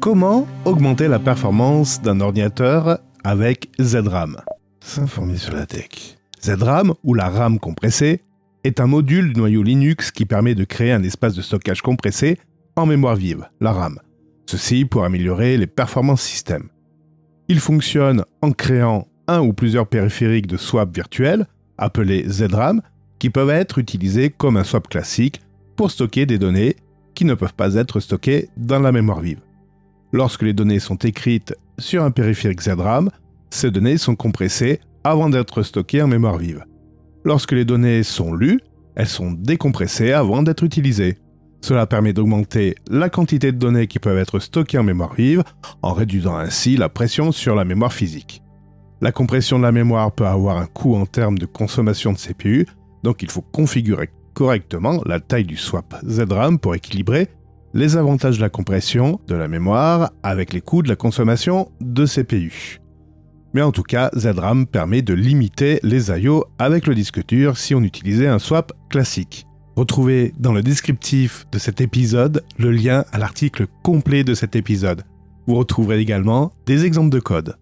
Comment augmenter la performance d'un ordinateur avec ZRAM S'informer sur la tech. ZRAM, ou la RAM compressée, est un module du noyau Linux qui permet de créer un espace de stockage compressé en mémoire vive, la RAM. Ceci pour améliorer les performances système. Il fonctionne en créant un ou plusieurs périphériques de swap virtuels, appelés ZRAM, qui peuvent être utilisés comme un swap classique pour stocker des données qui ne peuvent pas être stockées dans la mémoire vive. Lorsque les données sont écrites sur un périphérique ZRAM, ces données sont compressées avant d'être stockées en mémoire vive. Lorsque les données sont lues, elles sont décompressées avant d'être utilisées. Cela permet d'augmenter la quantité de données qui peuvent être stockées en mémoire vive en réduisant ainsi la pression sur la mémoire physique. La compression de la mémoire peut avoir un coût en termes de consommation de CPU, donc il faut configurer correctement la taille du swap ZRAM pour équilibrer les avantages de la compression de la mémoire avec les coûts de la consommation de CPU. Mais en tout cas, ZRAM permet de limiter les I.O. avec le disque dur si on utilisait un swap classique. Retrouvez dans le descriptif de cet épisode le lien à l'article complet de cet épisode. Vous retrouverez également des exemples de code.